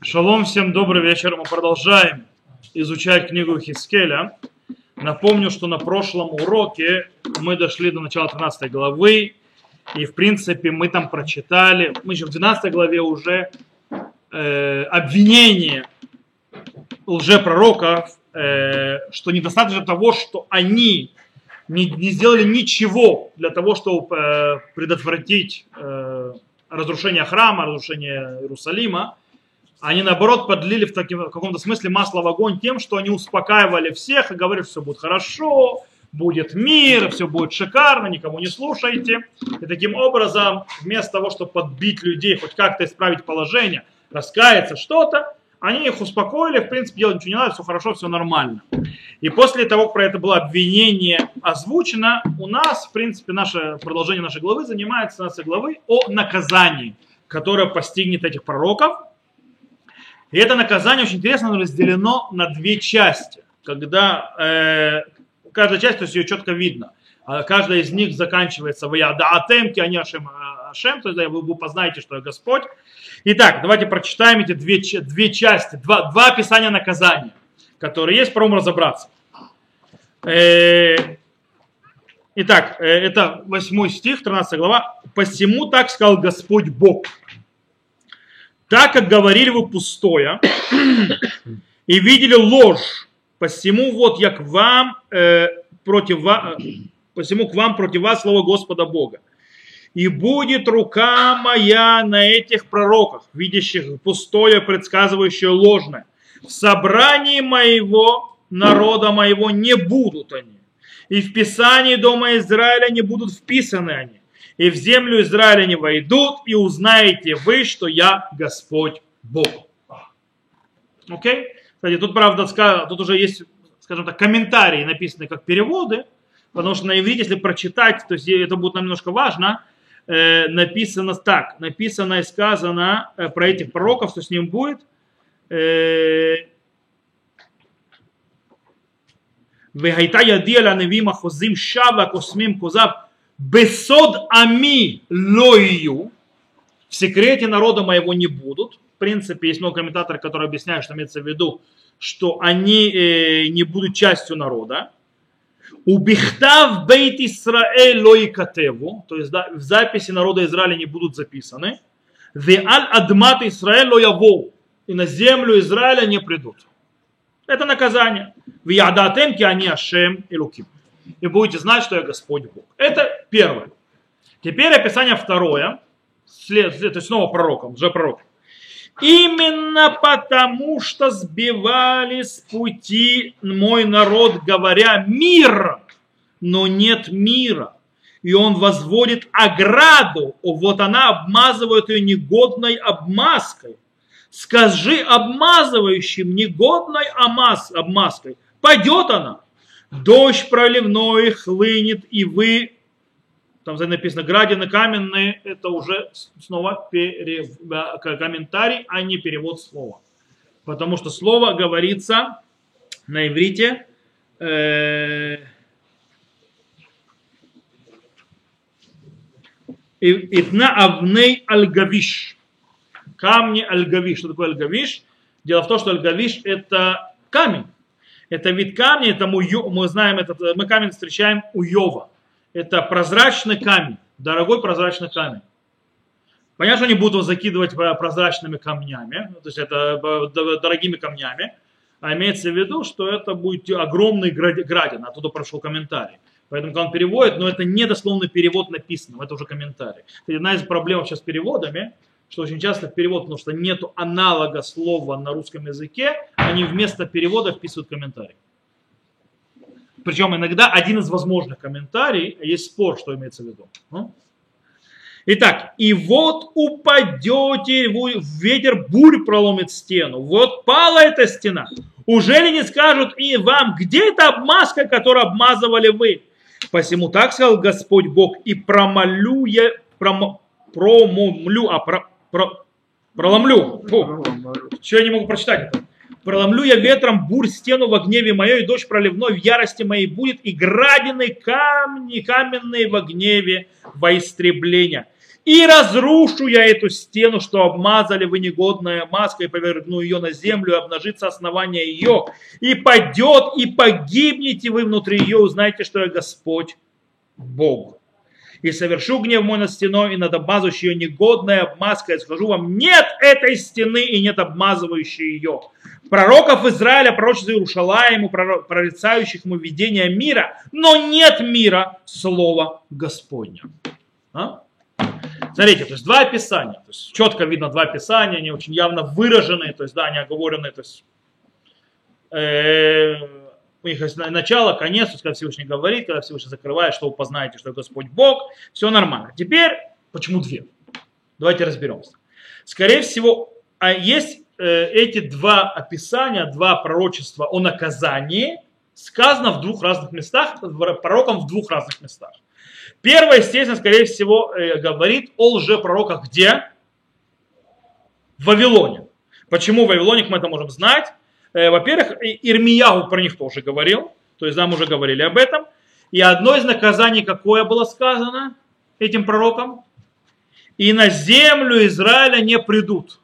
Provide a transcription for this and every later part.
Шалом, всем добрый вечер. Мы продолжаем изучать книгу Хискеля. Напомню, что на прошлом уроке мы дошли до начала 13 главы, и в принципе мы там прочитали, мы еще в 12 главе уже э, обвинение лжепророков, э, что недостаточно того, что они не, не сделали ничего для того, чтобы э, предотвратить э, разрушение храма, разрушение Иерусалима, они наоборот подлили в, таким, в каком-то смысле масло в огонь тем, что они успокаивали всех и говорили, что все будет хорошо, будет мир, все будет шикарно, никому не слушайте. И таким образом, вместо того, чтобы подбить людей, хоть как-то исправить положение, раскаяться, что-то, они их успокоили, в принципе, делать ничего не надо, все хорошо, все нормально. И после того, как про это было обвинение озвучено, у нас, в принципе, наше продолжение нашей главы занимается нашей главы о наказании, которое постигнет этих пророков. И это наказание очень интересно разделено на две части, когда э, каждая часть, то есть ее четко видно. А каждая из них заканчивается в Ядаатемке, они Ашем, Ашем, то есть вы познаете, что я Господь. Итак, давайте прочитаем эти две, две части, два, два описания наказания, которые есть, пробуем разобраться. Э, итак, э, это 8 стих, 13 глава. «Посему так сказал Господь Бог, так как говорили вы пустое и видели ложь, посему вот я к вам э, против вас, посему к вам против вас слово Господа Бога. И будет рука моя на этих пророках, видящих пустое, предсказывающее ложное. В собрании моего народа моего не будут они, и в Писании дома Израиля не будут вписаны они, и в землю Израиля не войдут, и узнаете вы, что я Господь Бог. Окей? Okay? Кстати, тут, правда, тут уже есть, скажем так, комментарии написаны как переводы, потому что на иврите, если прочитать, то есть это будет нам немножко важно, э, написано так, написано и сказано э, про этих пророков, что с ним будет. Э, Вегайта ядиэля невима хозим шава космим козав Бесод ами лою. В секрете народа моего не будут. В принципе, есть много комментаторов, которые объясняют, что имеется в виду, что они э, не будут частью народа. Убихтав бейт Исраэль лои катеву, то есть да, в записи народа Израиля не будут записаны. Веаль адмат Исраэль лой и на землю Израиля не придут. Это наказание. В ядатемке они ашем и луким. И будете знать, что я Господь Бог. Это первое. Теперь описание второе. След, след, то есть снова пророком, уже пророк. Именно потому, что сбивали с пути мой народ, говоря мир, но нет мира. И он возводит ограду, вот она обмазывает ее негодной обмазкой. Скажи обмазывающим негодной обмазкой, пойдет она. Дождь проливной хлынет, и вы там написано градины каменные, это уже снова перев... комментарий, а не перевод слова. Потому что слово говорится на иврите э, Итна авней альгавиш. Камни альгавиш. Что такое альгавиш? Дело в том, что альгавиш это камень. Это вид камня, это мы, мы знаем, этот, мы камень встречаем у Йова это прозрачный камень, дорогой прозрачный камень. Понятно, что они будут его закидывать прозрачными камнями, то есть это дорогими камнями, а имеется в виду, что это будет огромный градин, оттуда прошел комментарий. Поэтому, когда он переводит, но это не дословный перевод написанного, это уже комментарий. Это одна из проблем сейчас с переводами, что очень часто перевод, потому что нет аналога слова на русском языке, они вместо перевода вписывают комментарий. Причем иногда один из возможных комментариев, есть спор, что имеется в виду. Ну. Итак, и вот упадете, ветер бурь проломит стену. Вот пала эта стена. Уже ли не скажут и вам, где эта обмазка, которую обмазывали вы? Посему так сказал Господь Бог, и промолю я, пром, промомлю, а про, про, проломлю. Фу, что я не могу прочитать это? Проломлю я ветром бурь стену во гневе моей, и дождь проливной в ярости моей будет, и градины камни каменные во гневе во истребление. И разрушу я эту стену, что обмазали вы негодная маска, и повергну ее на землю, и обнажится основание ее, и падет, и погибнете вы внутри ее, узнаете, что я Господь Бог. И совершу гнев мой над стеной, и над обмазывающей ее негодная обмазка, и скажу вам, нет этой стены, и нет обмазывающей ее. Пророков Израиля, пророчеств Иерушалаему, прорицающих ему видение мира, но нет мира слова Господня. А? Смотрите, то есть два описания, то есть четко видно два описания, они очень явно выраженные, то есть да, они оговорены, то есть э, есть начало, конец, когда Всевышний говорит, когда Всевышний закрывает, что вы познаете, что Господь Бог, все нормально. Теперь, почему две? Давайте разберемся. Скорее всего, а есть э, эти два описания, два пророчества о наказании, сказано в двух разных местах, пророком в двух разных местах. Первое, естественно, скорее всего, э, говорит о лжепророках где? В Вавилоне. Почему в Вавилоне, мы это можем знать. Э, во-первых, Ирмияу про них тоже говорил, то есть нам уже говорили об этом. И одно из наказаний, какое было сказано этим пророкам? И на землю Израиля не придут.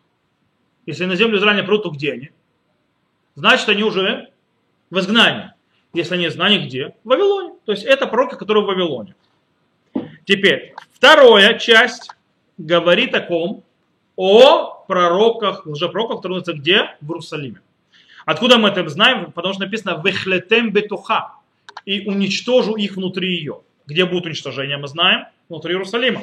Если на землю Израиля не придут, то где они? Значит, они уже в изгнании. Если они изгнании, где? В Вавилоне. То есть это пророки, которые в Вавилоне. Теперь, вторая часть говорит о ком? О пророках, лжепророках, которые находятся где? В Иерусалиме. Откуда мы это знаем? Потому что написано «вехлетем бетуха» и уничтожу их внутри ее. Где будет уничтожение, мы знаем, внутри Иерусалима.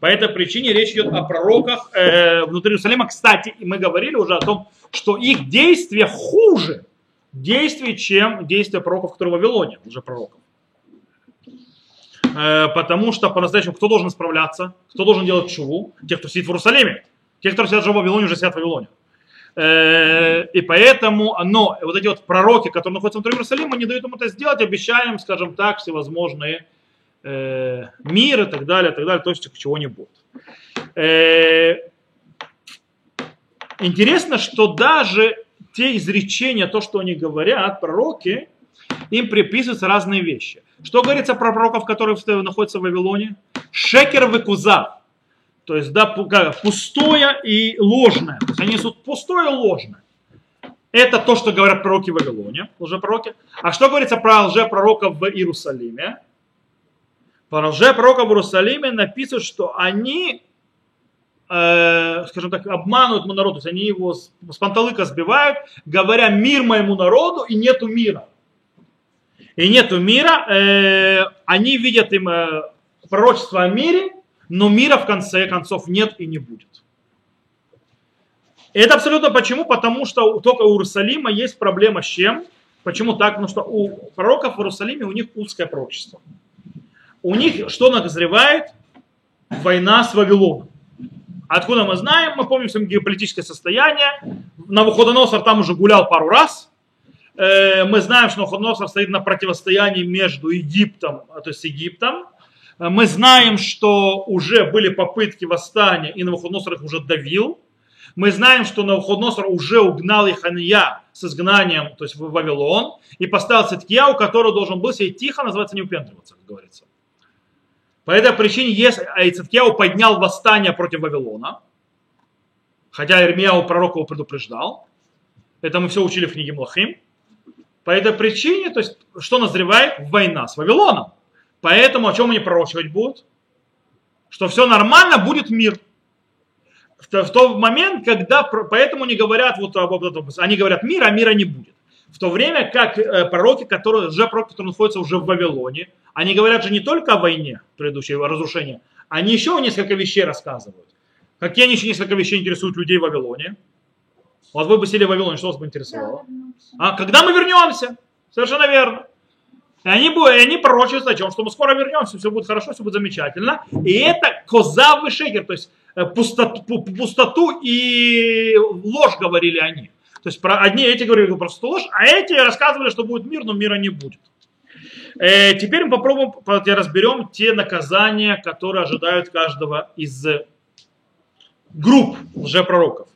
По этой причине речь идет о пророках э, внутри Иерусалима. Кстати, мы говорили уже о том, что их действия хуже действий, чем действия пророков, которые в Вавилоне, уже пророков. Э, потому что по-настоящему кто должен справляться? Кто должен делать чуву? Те, кто сидит в Иерусалиме. Те, кто сидят в Вавилоне, уже сидят в Вавилоне. Э, и поэтому, но вот эти вот пророки, которые находятся внутри Иерусалима, не дают им это сделать, обещаем, скажем так, всевозможные э, мир и так далее, и так далее, то есть чего не будет. Интересно, что даже те изречения, то, что они говорят, пророки, им приписываются разные вещи. Что говорится про пророков, которые находятся в Вавилоне? Шекер векузав. То есть, да, пустое и ложное. То есть они несут пустое и ложное. Это то, что говорят пророки в Вавилоне, лжепророки. А что говорится про лжепророков в Иерусалиме? Про лжепророков в Иерусалиме написано, что они, э, скажем так, обманывают мой народ. То есть они его с, с панталыка сбивают, говоря мир моему народу и нету мира и нету мира, э, они видят им э, пророчество о мире, но мира в конце концов нет и не будет. Это абсолютно почему? Потому что только у Иерусалима есть проблема с чем? Почему так? Потому что у пророков в Иерусалиме у них узкое пророчество. У них что назревает? Война с Вавилоном. Откуда мы знаем? Мы помним своим геополитическое состояние. Навуходоносор там уже гулял пару раз – Э, мы знаем, что Навуходоносор стоит на противостоянии между Египтом, то есть Египтом. Э, мы знаем, что уже были попытки восстания, и Навуходоносор их уже давил. Мы знаем, что Навуходоносор уже угнал Ихания с изгнанием, то есть в Вавилон, и поставил Циткияу, который должен был себе тихо, называется, не упендриваться, как говорится. По этой причине, если Циткияу поднял восстание против Вавилона, хотя Ирмияу пророк его предупреждал, это мы все учили в книге Млахим, по этой причине, то есть, что назревает? Война с Вавилоном. Поэтому о чем они пророчивать будут? Что все нормально, будет мир. В, в тот момент, когда, поэтому они говорят, вот, они говорят мир, а мира не будет. В то время как э, пророки, которые, уже пророки, которые находятся уже в Вавилоне, они говорят же не только о войне, предыдущее разрушение, они еще несколько вещей рассказывают. Какие они еще несколько вещей интересуют людей в Вавилоне? Вот вы бы сели в Вавилоне, что вас бы интересовало? А когда мы вернемся? Совершенно верно. И они, и они пророчат о чем? Что мы скоро вернемся, все будет хорошо, все будет замечательно. И это козавый шекер, то есть э, пустоту, пустоту и ложь говорили они. То есть про одни эти говорили просто ложь, а эти рассказывали, что будет мир, но мира не будет. Э, теперь мы попробуем, разберем те наказания, которые ожидают каждого из групп лжепророков.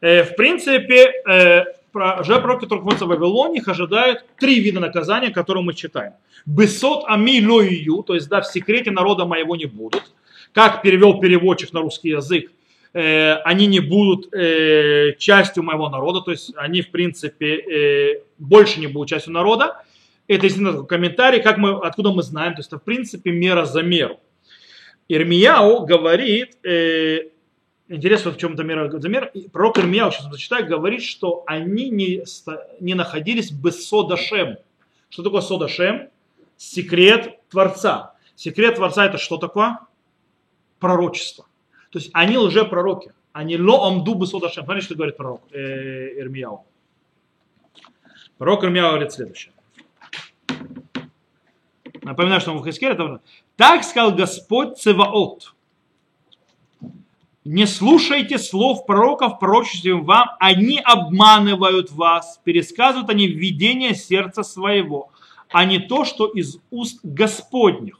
Э, в принципе, э, лжепророки, которые находятся в Вавилоне, их ожидают три вида наказания, которые мы читаем. Бесот ами лоию, то есть да, в секрете народа моего не будут. как перевел переводчик на русский язык, э, они не будут э, частью моего народа, то есть они, в принципе, э, больше не будут частью народа. Это действительно комментарий, как мы, откуда мы знаем, то есть это, в принципе, мера за меру. Ирмияу говорит, э, интересно, в чем это мера за мера, пророк Ирмияу, сейчас зачитаю, говорит, что они не, не находились без Содашем. Что такое Содашем? Секрет Творца. Секрет Творца это что такое? Пророчество. То есть они лже-пророки. Они ло амду бы Содашем. Смотрите, что говорит пророк э, Ирмияу. Пророк Ирмияу говорит следующее. Напоминаю, что в Хискеле это так сказал Господь Цеваот. Не слушайте слов пророков, пророчествуем вам, они обманывают вас, пересказывают они видение сердца своего, а не то, что из уст Господних.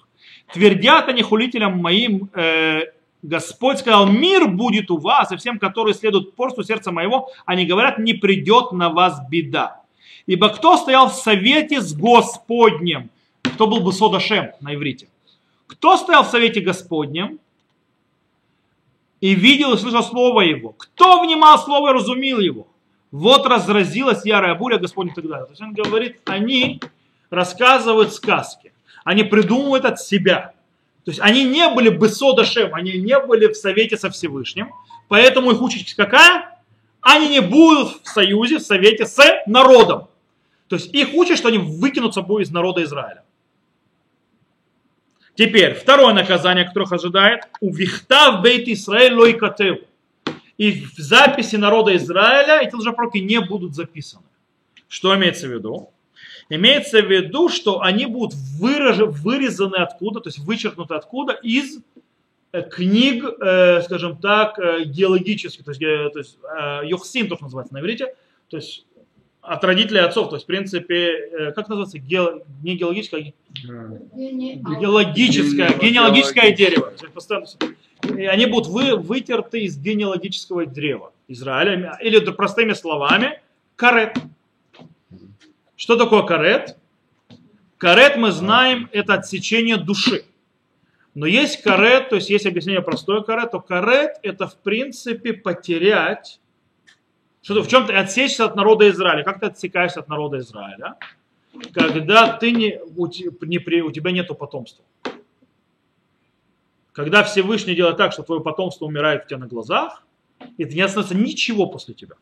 Твердят они хулителям моим, э, Господь сказал, мир будет у вас, и всем, которые следуют порсту сердца моего, они говорят, не придет на вас беда. Ибо кто стоял в совете с Господним, кто был бы Содашем на иврите, кто стоял в совете Господнем и видел и слышал слово его? Кто внимал слово и разумел его? Вот разразилась ярая буря Господня и так далее. То есть он говорит, они рассказывают сказки. Они придумывают от себя. То есть они не были бы содашем, они не были в совете со Всевышним. Поэтому их участь какая? Они не будут в союзе, в совете с народом. То есть их учат, что они выкинут собой из народа Израиля. Теперь, второе наказание, которое ожидает. У вихта в бейт Исраэль лойкатев. И в записи народа Израиля эти лжепророки не будут записаны. Что имеется в виду? Имеется в виду, что они будут вырезаны откуда, то есть вычеркнуты откуда из э, книг, э, скажем так, э, геологических, то есть, то есть Йохсин, то, что называется на иврите, то есть от родителей отцов, то есть, в принципе, как называется, ге... не геологическое, а геологическое, генеалогическое дерево. И они будут вы, вытерты из генеалогического древа Израиля, или простыми словами, карет. Что такое карет? Карет мы знаем, это отсечение души. Но есть карет, то есть есть объяснение простое карет, то карет это в принципе потерять, что в чем-то отсечься от народа Израиля. Как ты отсекаешься от народа Израиля? Когда ты не, у, не, у тебя нету потомства. Когда Всевышний делает так, что твое потомство умирает у тебя на глазах, и не остается ничего после тебя.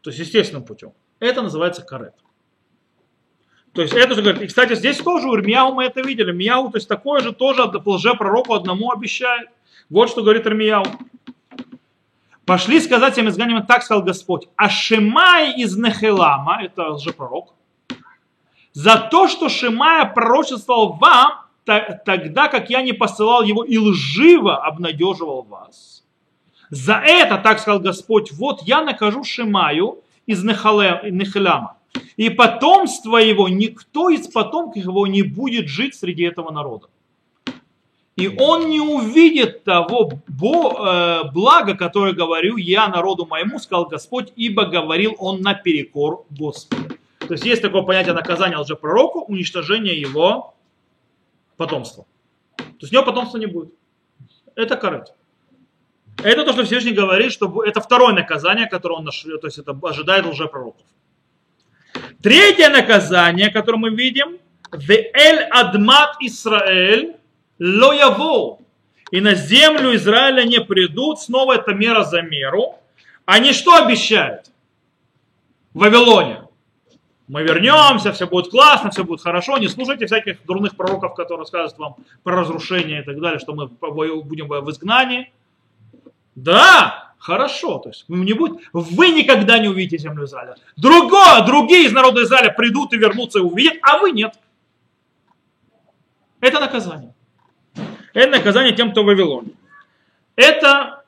То есть естественным путем. Это называется карет. То есть это же говорит, и кстати, здесь тоже у Ирмияу мы это видели. Мияу, то есть такое же тоже лже-пророку одному обещает. Вот что говорит Ирмияу. Пошли сказать всем изгнаниям, так сказал Господь. Шимай из Нехелама, это лжепророк, за то, что Шимая пророчествовал вам, тогда как я не посылал его и лживо обнадеживал вас. За это, так сказал Господь, вот я накажу Шимаю из Нехалама. И потомство его, никто из потомков его не будет жить среди этого народа. И он не увидит того э, блага, которое говорю я народу моему, сказал Господь, ибо говорил он наперекор Господу. То есть есть такое понятие наказания лжепророку, уничтожение его потомства. То есть у него потомства не будет. Это корыто. Это то, что Всевышний говорит, что это второе наказание, которое он наш, то есть это ожидает лжепророков. Третье наказание, которое мы видим, Веэль Адмат Исраэль Лояво. И на землю Израиля не придут, снова это мера за меру. Они что обещают? В Вавилоне. Мы вернемся, все будет классно, все будет хорошо. Не слушайте всяких дурных пророков, которые рассказывают вам про разрушение и так далее, что мы будем в изгнании. Да, хорошо. То есть не будет, вы никогда не увидите землю Израиля. Другое, другие из народа Израиля придут и вернутся и увидят, а вы нет. Это наказание. Это наказание тем, кто в Вавилоне. Это,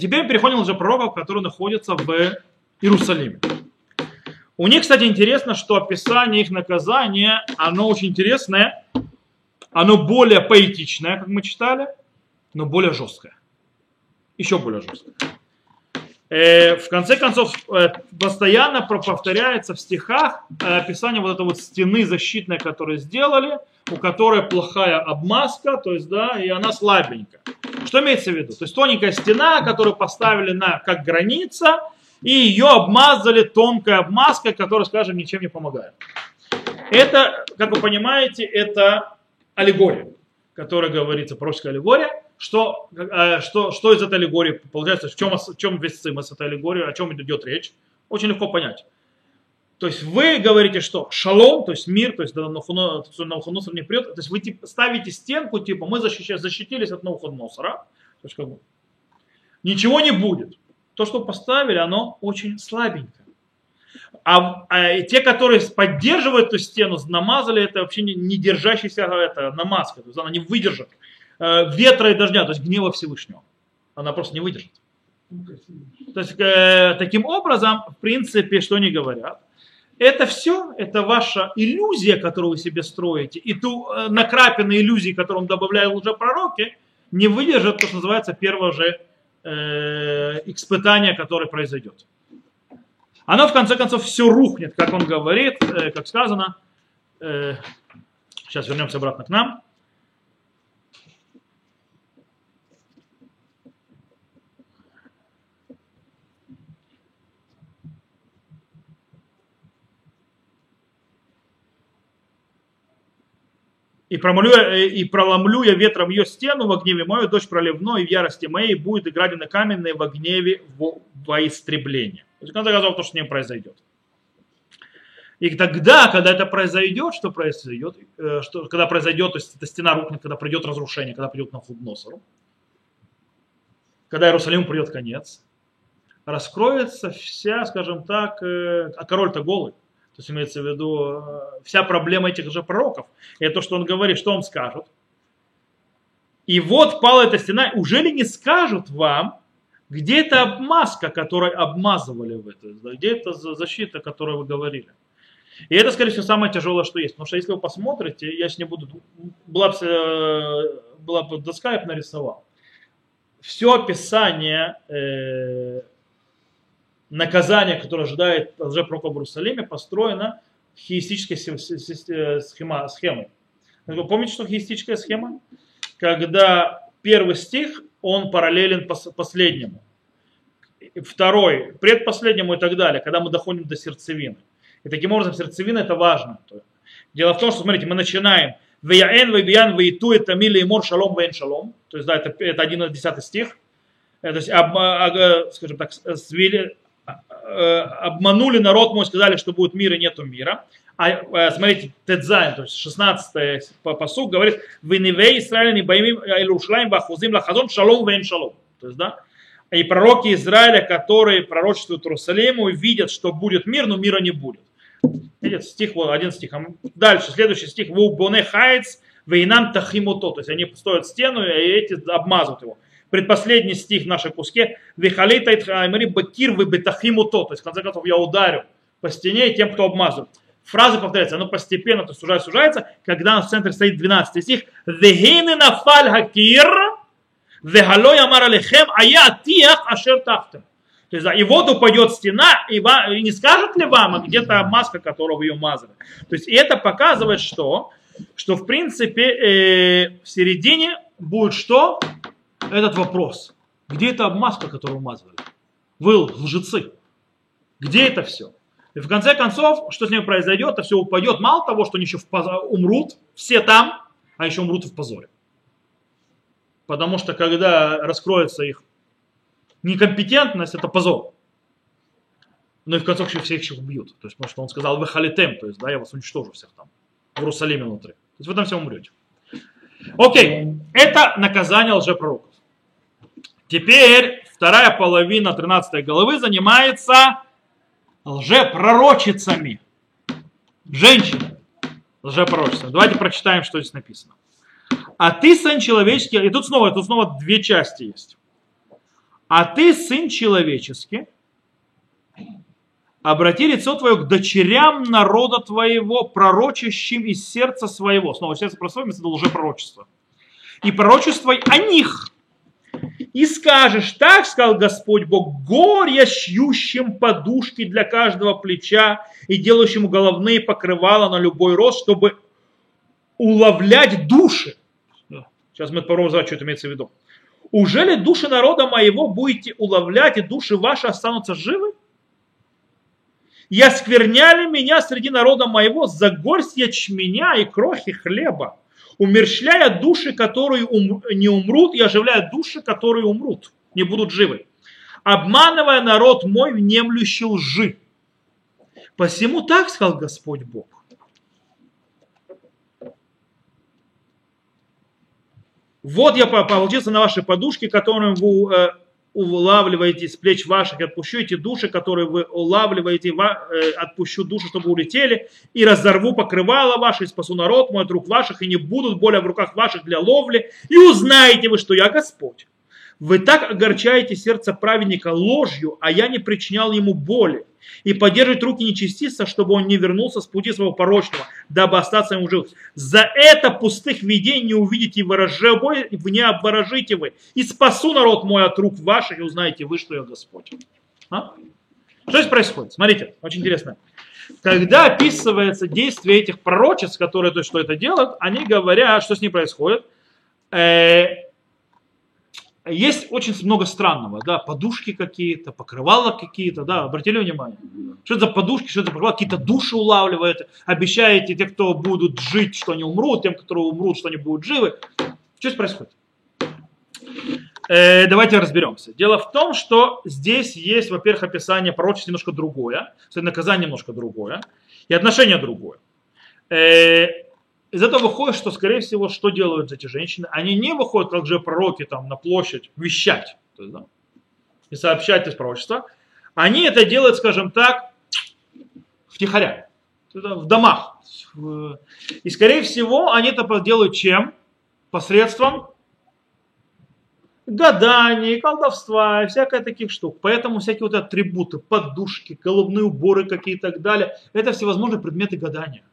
теперь переходим уже пророков, которые находятся в Иерусалиме. У них, кстати, интересно, что описание их наказания, оно очень интересное, оно более поэтичное, как мы читали, но более жесткое еще более жестко. Э, в конце концов, э, постоянно повторяется в стихах э, описание вот этой вот стены защитной, которую сделали, у которой плохая обмазка, то есть, да, и она слабенькая. Что имеется в виду? То есть тоненькая стена, которую поставили на, как граница, и ее обмазали тонкой обмазкой, которая, скажем, ничем не помогает. Это, как вы понимаете, это аллегория, которая говорится, пророческая аллегория, что, э, что, что из этой аллегории получается, в чем, в чем весь цимас этой аллегории, о чем идет речь, очень легко понять. То есть вы говорите, что шалом, то есть мир, то есть Навуходоносор не придет, то есть вы типа, ставите стенку, типа мы защитились от Навуходоносора, то есть как бы ничего не будет. То, что поставили, оно очень слабенькое. А, а те, которые поддерживают эту стену, намазали, это вообще не, не держащаяся это, намазка, то есть она не выдержит э, ветра и дождя, то есть гнева Всевышнего. Она просто не выдержит. То есть э, таким образом, в принципе, что они говорят? Это все, это ваша иллюзия, которую вы себе строите, и ту э, накрапенные иллюзии, которую добавляют уже пророки, не выдержат то, что называется первое же э, испытание, которое произойдет. Оно в конце концов все рухнет, как он говорит, э, как сказано. Э, сейчас вернемся обратно к нам. И, промолю, э, и проломлю я ветром ее стену во гневе мою, дождь проливной, и в ярости моей будет и градины каменные во гневе во, во истребление. То есть, в конце то, что с ним произойдет. И тогда, когда это произойдет, что произойдет, э, что, когда произойдет, то есть эта стена рухнет, когда придет разрушение, когда придет на Худносору, когда Иерусалиму придет конец, раскроется вся, скажем так, э, а король-то голый, то есть имеется в виду э, вся проблема этих же пророков. Это то, что он говорит, что он скажет. И вот пала эта стена. Уже ли не скажут вам, где эта обмазка, которой обмазывали вы? Где эта защита, о которой вы говорили? И это, скорее всего, самое тяжелое, что есть. Потому что если вы посмотрите, я сейчас не буду... Была бы, э, была бы доска, я бы нарисовал. Все описание э, наказание, которое ожидает лжепророка в Иерусалиме, построено хиистической э, схема, схемой. Помните, что хиистическая схема? Когда первый стих, он параллелен последнему. Второй, предпоследнему и так далее, когда мы доходим до сердцевины. И таким образом сердцевина это важно. Дело в том, что, смотрите, мы начинаем Вияэн, Вибиян, Вииту, это мили и мор, шалом, вейн, шалом. То есть, да, это, это 11 стих. То есть, об, скажем так, свели, Э, обманули народ мой, сказали, что будет мир и нету мира. А э, смотрите, Тедзайн, то есть 16 посуд говорит, в Ниве Израиля не боимим Илушлаем бахузим лахазон шалом вен шалом. То есть, да, и пророки Израиля, которые пророчествуют Иерусалиму, видят, что будет мир, но мира не будет. Видите, стих, вот один стих. Дальше, следующий стих. Вы боне хайц, вейнам тахимуто. То есть они строят стену, и эти обмазывают его предпоследний стих в нашей куске, «Вихалита итхаймари бакир вы бетахимуто», то есть, в конце концов, я ударю по стене тем, кто обмазывает. Фраза повторяется, она постепенно, то сужается, сужается, когда в центре стоит 12 стих, «Вегины нафаль хакир, вехалой амар алехем, а я тиах ашер тахтем». То есть, и вот упадет стена, и, вам, и не скажет ли вам, а где-то маска, которого ее мазали. То есть, и это показывает, что, что в принципе э, в середине будет что? Этот вопрос. Где эта обмазка, которую умазывали? Вы лжецы. Где это все? И в конце концов, что с ними произойдет, это все упадет. Мало того, что они еще в позор, умрут, все там, а еще умрут в позоре. Потому что когда раскроется их некомпетентность, это позор. Ну и в конце концов всех их убьют. То есть, потому что он сказал, вы халитем, то есть, да, я вас уничтожу всех там, в Иерусалиме внутри. То есть вы там все умрете. Окей, это наказание лжепророков. Теперь вторая половина 13 главы занимается лжепророчицами. Женщины. Лжепророчицами. Давайте прочитаем, что здесь написано. А ты, сын человеческий, и тут снова, тут снова две части есть. А ты, сын человеческий, обрати лицо твое к дочерям народа твоего, пророчащим из сердца своего. Снова сердце про свое, это лжепророчество. И пророчествуй о них, И скажешь, так сказал Господь Бог, горе шьющим подушки для каждого плеча и делающему головные покрывала на любой рост, чтобы уловлять души. Сейчас мы попробуем что это имеется в виду. Уже ли души народа моего будете уловлять, и души ваши останутся живы? И оскверняли меня среди народа моего за горсть ячменя и крохи хлеба, умерщвляя души, которые ум, не умрут, и оживляя души, которые умрут, не будут живы, обманывая народ мой, внемлющий лжи. Посему так сказал Господь Бог. Вот я получился на вашей подушке, которую вы э, улавливаете с плеч ваших, отпущу эти души, которые вы улавливаете, э, отпущу души, чтобы улетели, и разорву покрывало ваше, и спасу народ мой от рук ваших, и не будут более в руках ваших для ловли, и узнаете вы, что я Господь. Вы так огорчаете сердце праведника ложью, а я не причинял ему боли. И поддерживать руки нечестица, чтобы он не вернулся с пути своего порочного, дабы остаться ему жив. За это пустых видений не увидите ворожебой, не обворожите вы. И спасу народ мой от рук ваших, и узнаете вы, что я Господь. А? Что здесь происходит? Смотрите, очень интересно. Когда описывается действие этих пророчеств, которые то что это делают, они говорят, что с ней происходит. Э, есть очень много странного, да, подушки какие-то, покрывала какие-то, да, обратили внимание. Что это за подушки, что это за покрывала, какие-то души улавливает, обещаете те, кто будут жить, что они умрут, тем, которые умрут, что они будут живы. Что здесь происходит? Э, давайте разберемся. Дело в том, что здесь есть, во-первых, описание пророчества немножко другое, наказание немножко другое, и отношение другое. Э, из этого выходит, что, скорее всего, что делают эти женщины? Они не выходят, как же пророки, там, на площадь вещать то есть, да, и сообщать из пророчества. Они это делают, скажем так, втихаря, в домах. И, скорее всего, они это делают чем? Посредством гаданий, колдовства и всякое таких штук. Поэтому всякие вот атрибуты, подушки, головные уборы какие-то и так далее, это всевозможные предметы гадания.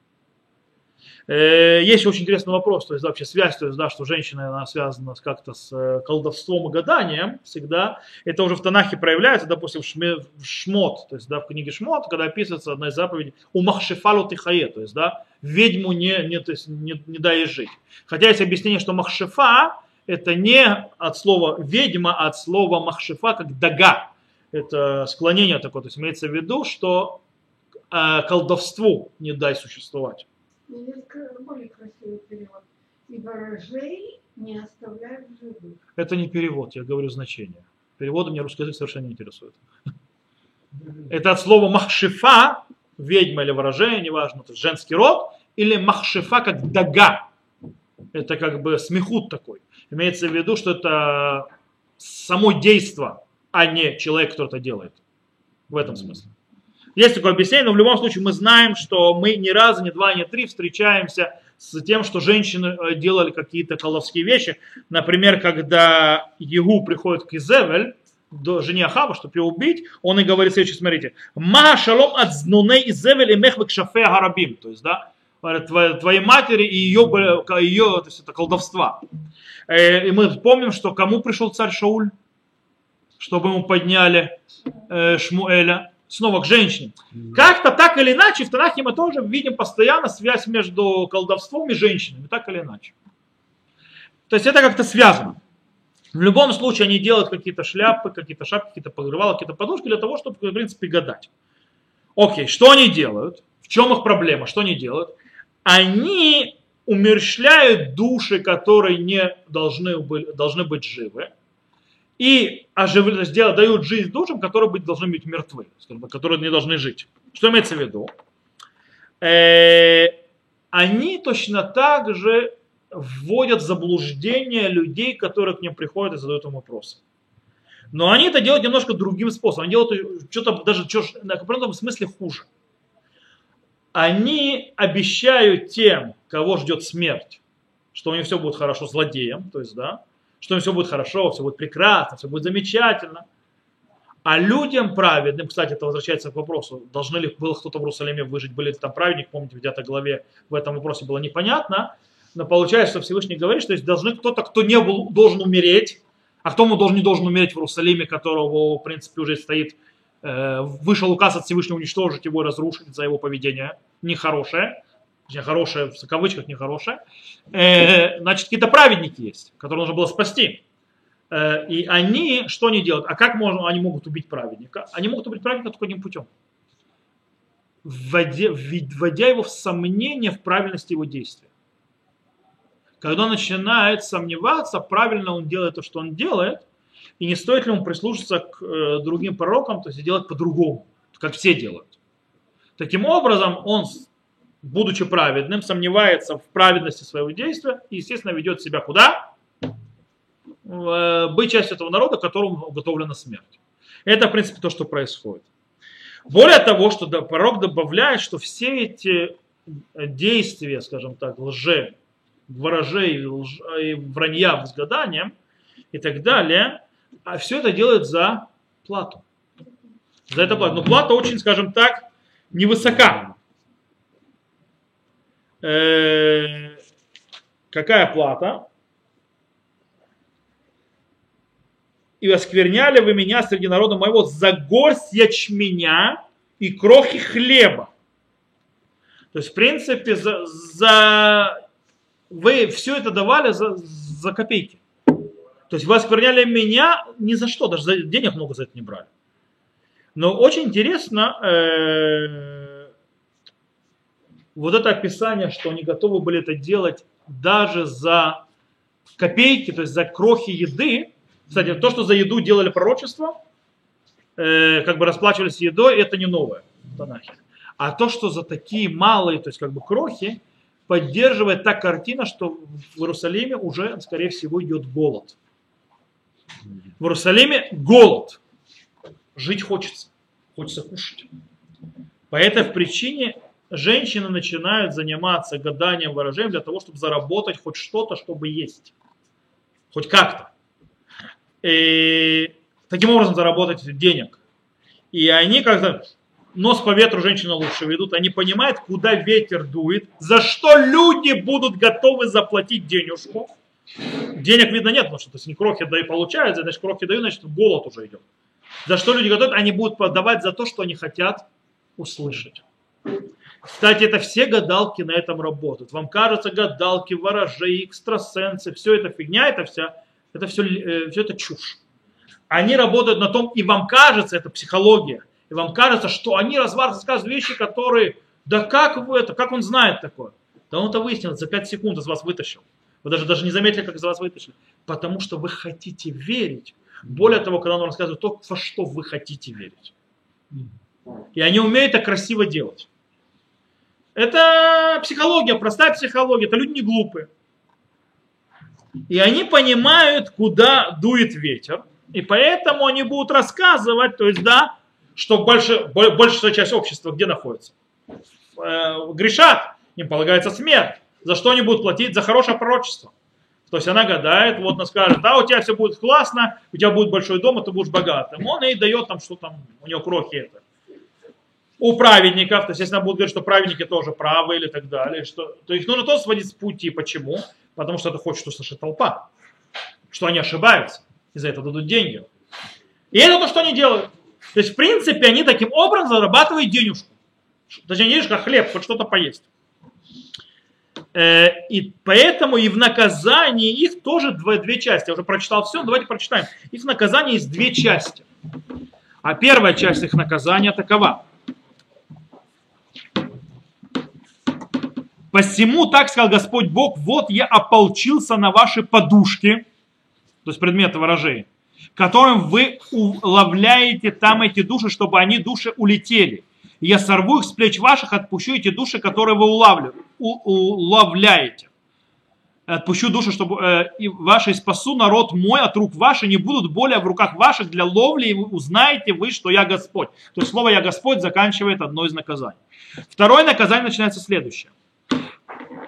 Э, есть очень интересный вопрос, то есть вообще связь, то есть, да, что женщина она связана как-то с э, колдовством и гаданием всегда. Это уже в Танахе проявляется, допустим, в Шмот, то есть да, в книге Шмот, когда описывается одна из заповедей у Махшефалу Тихае, то есть да, ведьму не, не, то есть, не, не дай жить. Хотя есть объяснение, что Махшефа это не от слова ведьма, а от слова Махшефа как дага. Это склонение такое, то есть имеется в виду, что э, колдовству не дай существовать. Есть более красивый перевод. И ворожей не оставляют живых. Это не перевод, я говорю значение. Переводом меня русский язык совершенно не интересует. Это от слова махшифа, ведьма или ворожея, неважно, это женский род, или махшифа как дага. Это как бы смехут такой. Имеется в виду, что это само действо, а не человек, кто это делает. В этом смысле. Есть такое объяснение, но в любом случае мы знаем, что мы ни разу, ни два, ни три встречаемся с тем, что женщины э, делали какие-то колдовские вещи. Например, когда Егу приходит к Изевель, до жене Ахава, чтобы ее убить, он и говорит следующее, смотрите, «Ма шалом от знуней Изевель и мехвек шафе гарабим». То есть, да, твоей матери и ее, ее то есть это колдовства. Э, и мы помним, что кому пришел царь Шауль, чтобы ему подняли э, Шмуэля снова к женщине. Как-то так или иначе в Танахе мы тоже видим постоянно связь между колдовством и женщинами, так или иначе. То есть это как-то связано. В любом случае они делают какие-то шляпы, какие-то шапки, какие-то покрывала, какие-то подушки для того, чтобы, в принципе, гадать. Окей, что они делают? В чем их проблема? Что они делают? Они умерщвляют души, которые не должны, были, должны быть живы и оживляют, сделать, дают жизнь душам, которые быть, должны быть мертвы, которые не должны жить. Что имеется в виду? Э, они точно так же вводят в заблуждение людей, которые к ним приходят и задают им вопросы. Но они это делают немножко другим способом. Они делают что-то даже в определенном смысле хуже. Они обещают тем, кого ждет смерть, что у них все будет хорошо злодеем, то есть, да, что все будет хорошо, все будет прекрасно, все будет замечательно. А людям праведным, кстати, это возвращается к вопросу, должны ли было кто-то в Иерусалиме выжить, были ли там праведник, помните, в 9 главе в этом вопросе было непонятно, но получается, что Всевышний говорит, что есть должны кто-то, кто не был, должен умереть, А кто ему должен, не должен умереть в Иерусалиме, которого, в принципе, уже стоит, э, вышел указ от Всевышнего уничтожить его и разрушить за его поведение нехорошее, точнее, хорошее, в кавычках нехорошее, э, значит, какие-то праведники есть, которые нужно было спасти. Э, и они, что они делают? А как можно, они могут убить праведника? Они могут убить праведника только одним путем. Вводя, вводя его в сомнение в правильности его действия. Когда он начинает сомневаться, правильно он делает то, что он делает, и не стоит ли ему прислушаться к э, другим пророкам, то есть делать по-другому, как все делают. Таким образом, он, будучи праведным, сомневается в праведности своего действия и, естественно, ведет себя куда? Э, быть частью этого народа, которому уготовлена смерть. Это, в принципе, то, что происходит. Более того, что пророк добавляет, что все эти действия, скажем так, лже, ворожей, лж, вранья с гаданием и так далее, а все это делают за плату. За это плату. Но плата очень, скажем так, невысока. Э, какая плата? И оскверняли вы меня среди народа моего за горсть ячменя и крохи хлеба. То есть, в принципе, за, за вы все это давали за, за копейки. То есть вы оскверняли меня ни за что, даже денег много за это не брали. Но очень интересно э, вот это описание, что они готовы были это делать даже за копейки, то есть за крохи еды. Кстати, то, что за еду делали пророчество, э, как бы расплачивались едой, это не новое. А то, что за такие малые, то есть как бы крохи, поддерживает та картина, что в Иерусалиме уже, скорее всего, идет голод. В Иерусалиме голод. Жить хочется. Хочется кушать. По этой причине женщины начинают заниматься гаданием, выражением для того, чтобы заработать хоть что-то, чтобы есть. Хоть как-то. И таким образом заработать денег. И они как-то нос по ветру женщины лучше ведут, они понимают, куда ветер дует, за что люди будут готовы заплатить денежку. Денег, видно, нет, потому что если не крохи да и получают, значит, крохи дают, значит, голод уже идет. За что люди готовы, они будут подавать за то, что они хотят услышать. Кстати, это все гадалки на этом работают. Вам кажется, гадалки, ворожи, экстрасенсы, все это фигня, это вся, это все, э, все это чушь. Они работают на том, и вам кажется, это психология, и вам кажется, что они рассказывают вещи, которые, да как вы это, как он знает такое? Да он это выяснил, за 5 секунд из вас вытащил. Вы даже, даже не заметили, как из вас вытащили. Потому что вы хотите верить. Более того, когда он рассказывает то, во что вы хотите верить. И они умеют это красиво делать. Это психология, простая психология. Это люди не глупые. И они понимают, куда дует ветер. И поэтому они будут рассказывать, то есть, да, что больше, большая часть общества где находится? Э, грешат, им полагается смерть. За что они будут платить? За хорошее пророчество. То есть она гадает, вот она скажет, да, у тебя все будет классно, у тебя будет большой дом, и ты будешь богатым. Он ей дает там, что там, у него крохи это. У праведников, то есть если она будет говорить, что праведники тоже правы или так далее, что, то их нужно тоже сводить с пути. Почему? Потому что это хочет услышать толпа. Что они ошибаются. И за это дадут деньги. И это то, что они делают. То есть, в принципе, они таким образом зарабатывают денежку. Точнее, денежка, хлеб, хоть что-то поесть. Э, и поэтому и в наказании их тоже две части. Я уже прочитал все, давайте прочитаем. Их наказание есть две части. А первая часть их наказания такова. Посему, так сказал Господь Бог, вот я ополчился на ваши подушки, то есть предметы ворожей, которым вы уловляете там эти души, чтобы они души улетели. Я сорву их с плеч ваших, отпущу эти души, которые вы улавляете. Отпущу души, чтобы э, и ваши спасу народ мой от рук ваших, не будут более в руках ваших для ловли, и вы узнаете вы, что я Господь. То есть слово «я Господь» заканчивает одно из наказаний. Второе наказание начинается следующее.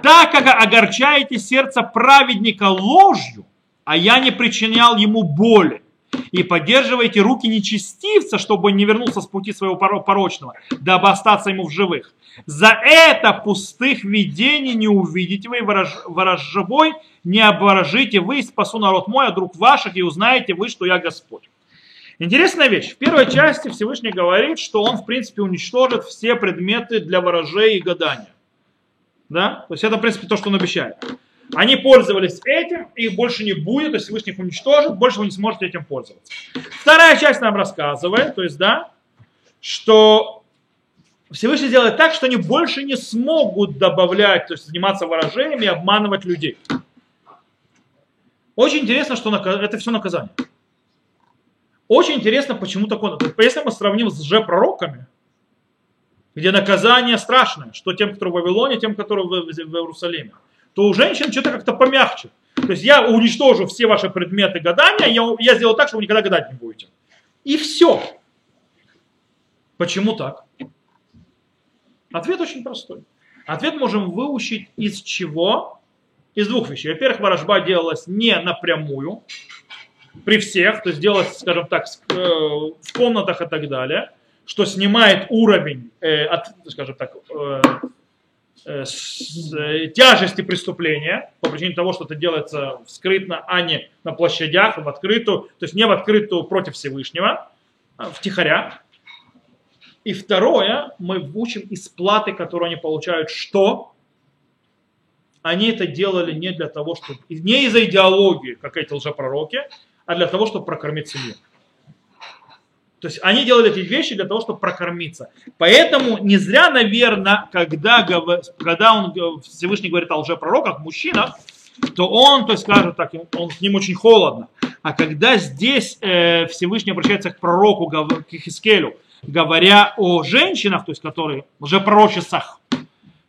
Так как огорчаете сердце праведника ложью, а я не причинял ему боли, и поддерживайте руки нечестивца, чтобы он не вернулся с пути своего порочного, дабы остаться ему в живых. За это пустых видений не увидите вы, ворожевой не оборожите вы, спасу народ мой от рук ваших, и узнаете вы, что я Господь. Интересная вещь. В первой части Всевышний говорит, что он, в принципе, уничтожит все предметы для ворожей и гадания. Да? То есть это, в принципе, то, что он обещает. Они пользовались этим, их больше не будет, то есть Всевышний их уничтожит, больше вы не сможете этим пользоваться. Вторая часть нам рассказывает, то есть, да, что Всевышний делает так, что они больше не смогут добавлять, то есть заниматься выражениями и обманывать людей. Очень интересно, что это все наказание. Очень интересно, почему такое. Если мы сравним с же-пророками, где наказание страшное, что тем, кто в Вавилоне, тем, которые в, в Иерусалиме, то у женщин что-то как-то помягче. То есть я уничтожу все ваши предметы гадания, я, я сделаю так, что вы никогда гадать не будете. И все. Почему так? Ответ очень простой. Ответ можем выучить из чего? Из двух вещей. Во-первых, ворожба делалась не напрямую, при всех, то есть делалась, скажем так, э, в комнатах и так далее, что снимает уровень, э, от, скажем так, э, э, тяжести преступления по причине того, что это делается скрытно, а не на площадях, в открытую, то есть не в открытую против Всевышнего, а втихаря. И второе, мы учим из платы, которую они получают, что они это делали не для того, чтобы, не из-за идеологии, как эти лжепророки, а для того, чтобы прокормить семью. То есть они делали эти вещи для того, чтобы прокормиться. Поэтому не зря, наверное, когда, когда он, Всевышний говорит о лжепророках, мужчинах, то он, то есть скажет так, он с ним очень холодно. А когда здесь э, Всевышний обращается к пророку, к Хискелю, говоря о женщинах, то есть которые уже пророчицах,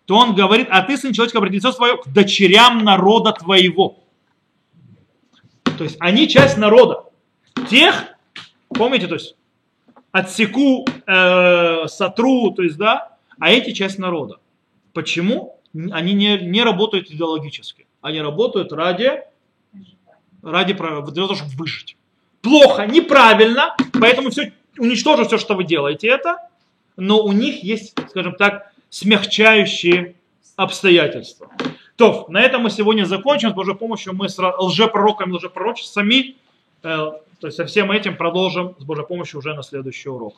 то он говорит, а ты, сын человечка, обрати лицо свое к дочерям народа твоего. То есть они часть народа. Тех, помните, то есть отсеку, э, сотру, то есть, да, а эти часть народа. Почему? Они не, не работают идеологически. Они работают ради, ради для того, чтобы выжить. Плохо, неправильно, поэтому все уничтожу все, что вы делаете это, но у них есть, скажем так, смягчающие обстоятельства. То, на этом мы сегодня закончим. С Божьей помощью мы с лжепророками, лжепророчествами, то есть со всем этим продолжим с Божьей помощью уже на следующий урок.